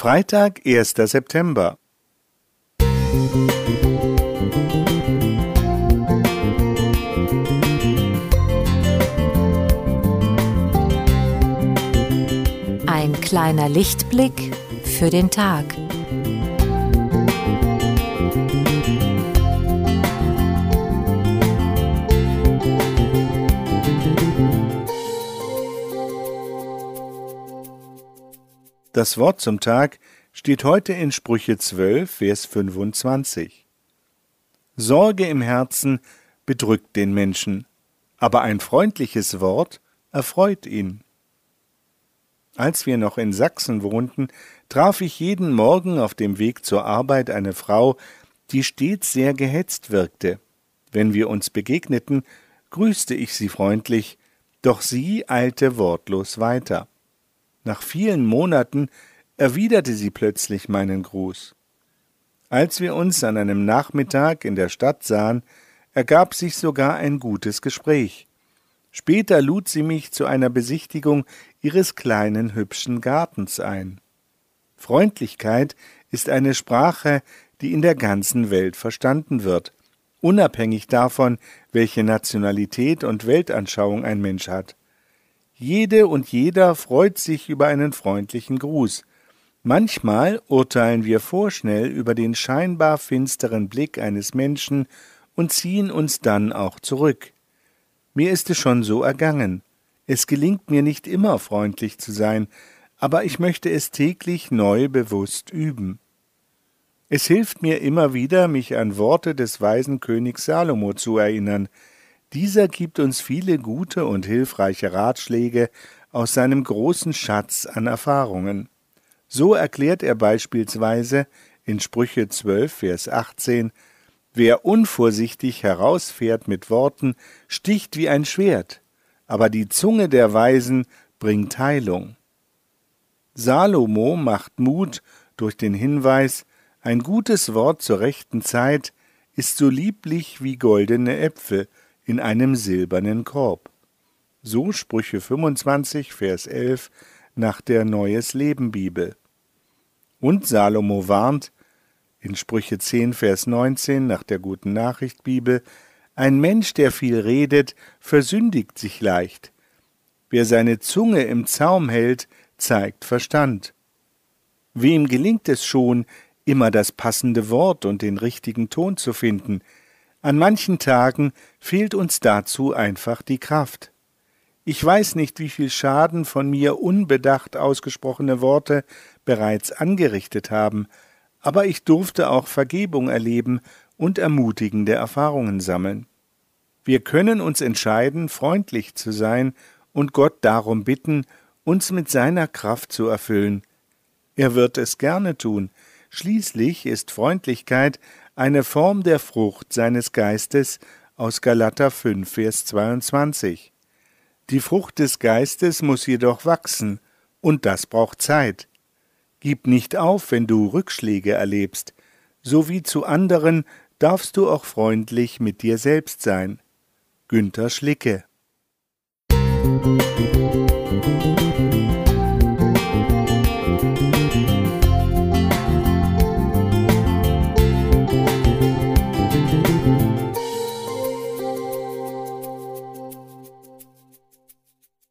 Freitag, 1. September. Ein kleiner Lichtblick für den Tag. Das Wort zum Tag steht heute in Sprüche 12, Vers 25. Sorge im Herzen bedrückt den Menschen, aber ein freundliches Wort erfreut ihn. Als wir noch in Sachsen wohnten, traf ich jeden Morgen auf dem Weg zur Arbeit eine Frau, die stets sehr gehetzt wirkte. Wenn wir uns begegneten, grüßte ich sie freundlich, doch sie eilte wortlos weiter. Nach vielen Monaten erwiderte sie plötzlich meinen Gruß. Als wir uns an einem Nachmittag in der Stadt sahen, ergab sich sogar ein gutes Gespräch. Später lud sie mich zu einer Besichtigung ihres kleinen hübschen Gartens ein. Freundlichkeit ist eine Sprache, die in der ganzen Welt verstanden wird, unabhängig davon, welche Nationalität und Weltanschauung ein Mensch hat. Jede und jeder freut sich über einen freundlichen Gruß. Manchmal urteilen wir vorschnell über den scheinbar finsteren Blick eines Menschen und ziehen uns dann auch zurück. Mir ist es schon so ergangen. Es gelingt mir nicht immer freundlich zu sein, aber ich möchte es täglich neu bewusst üben. Es hilft mir immer wieder, mich an Worte des weisen Königs Salomo zu erinnern, dieser gibt uns viele gute und hilfreiche Ratschläge aus seinem großen Schatz an Erfahrungen. So erklärt er beispielsweise in Sprüche 12, Vers 18, Wer unvorsichtig herausfährt mit Worten, sticht wie ein Schwert, aber die Zunge der Weisen bringt Heilung. Salomo macht Mut durch den Hinweis, ein gutes Wort zur rechten Zeit ist so lieblich wie goldene Äpfel, in einem silbernen Korb. So Sprüche 25, Vers 11 nach der Neues Leben Bibel. Und Salomo warnt in Sprüche 10, Vers 19 nach der Guten Nachricht Bibel, ein Mensch, der viel redet, versündigt sich leicht. Wer seine Zunge im Zaum hält, zeigt Verstand. Wem gelingt es schon, immer das passende Wort und den richtigen Ton zu finden, an manchen Tagen fehlt uns dazu einfach die Kraft. Ich weiß nicht, wie viel Schaden von mir unbedacht ausgesprochene Worte bereits angerichtet haben, aber ich durfte auch Vergebung erleben und ermutigende Erfahrungen sammeln. Wir können uns entscheiden, freundlich zu sein und Gott darum bitten, uns mit seiner Kraft zu erfüllen. Er wird es gerne tun, schließlich ist Freundlichkeit eine Form der Frucht seines Geistes aus Galater 5, Vers 22. Die Frucht des Geistes muss jedoch wachsen, und das braucht Zeit. Gib nicht auf, wenn du Rückschläge erlebst, so wie zu anderen darfst du auch freundlich mit dir selbst sein. Günther Schlicke Musik